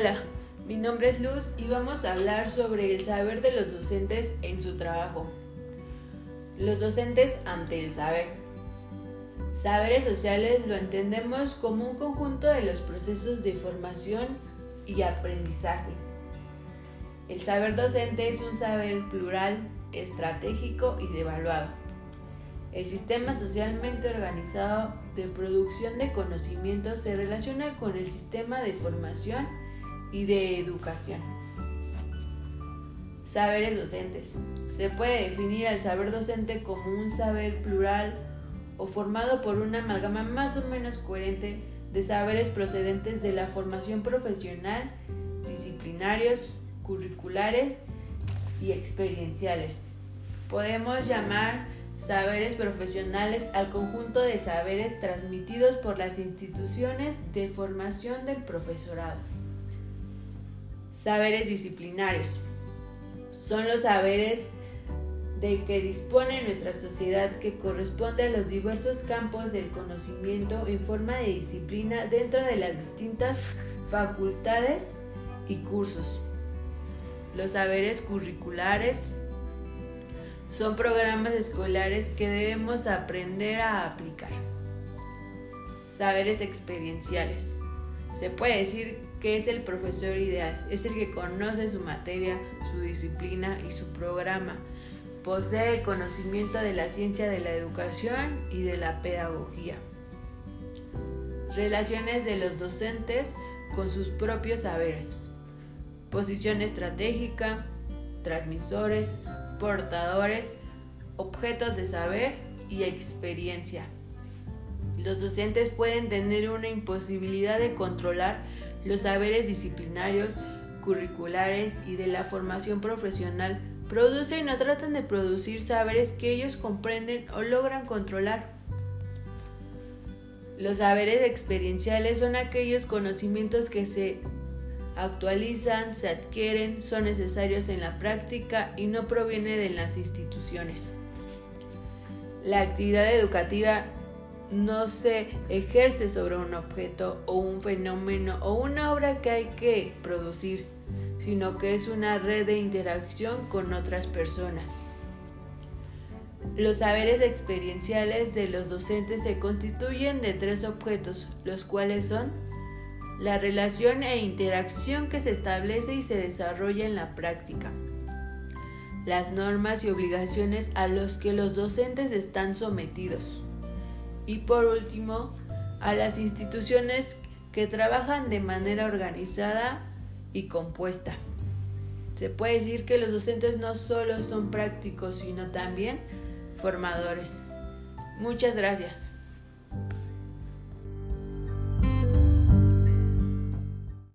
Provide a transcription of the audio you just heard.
Hola, mi nombre es Luz y vamos a hablar sobre el saber de los docentes en su trabajo. Los docentes ante el saber. Saberes sociales lo entendemos como un conjunto de los procesos de formación y aprendizaje. El saber docente es un saber plural, estratégico y devaluado. El sistema socialmente organizado de producción de conocimientos se relaciona con el sistema de formación y de educación. Saberes docentes. Se puede definir al saber docente como un saber plural o formado por una amalgama más o menos coherente de saberes procedentes de la formación profesional, disciplinarios, curriculares y experienciales. Podemos llamar saberes profesionales al conjunto de saberes transmitidos por las instituciones de formación del profesorado. Saberes disciplinarios. Son los saberes de que dispone nuestra sociedad que corresponde a los diversos campos del conocimiento en forma de disciplina dentro de las distintas facultades y cursos. Los saberes curriculares son programas escolares que debemos aprender a aplicar. Saberes experienciales. Se puede decir que es el profesor ideal, es el que conoce su materia, su disciplina y su programa. Posee conocimiento de la ciencia de la educación y de la pedagogía. Relaciones de los docentes con sus propios saberes. Posición estratégica, transmisores, portadores, objetos de saber y experiencia. Los docentes pueden tener una imposibilidad de controlar los saberes disciplinarios, curriculares y de la formación profesional. Producen o tratan de producir saberes que ellos comprenden o logran controlar. Los saberes experienciales son aquellos conocimientos que se actualizan, se adquieren, son necesarios en la práctica y no provienen de las instituciones. La actividad educativa no se ejerce sobre un objeto o un fenómeno o una obra que hay que producir, sino que es una red de interacción con otras personas. Los saberes experienciales de los docentes se constituyen de tres objetos, los cuales son la relación e interacción que se establece y se desarrolla en la práctica, las normas y obligaciones a los que los docentes están sometidos, y por último, a las instituciones que trabajan de manera organizada y compuesta. Se puede decir que los docentes no solo son prácticos, sino también formadores. Muchas gracias.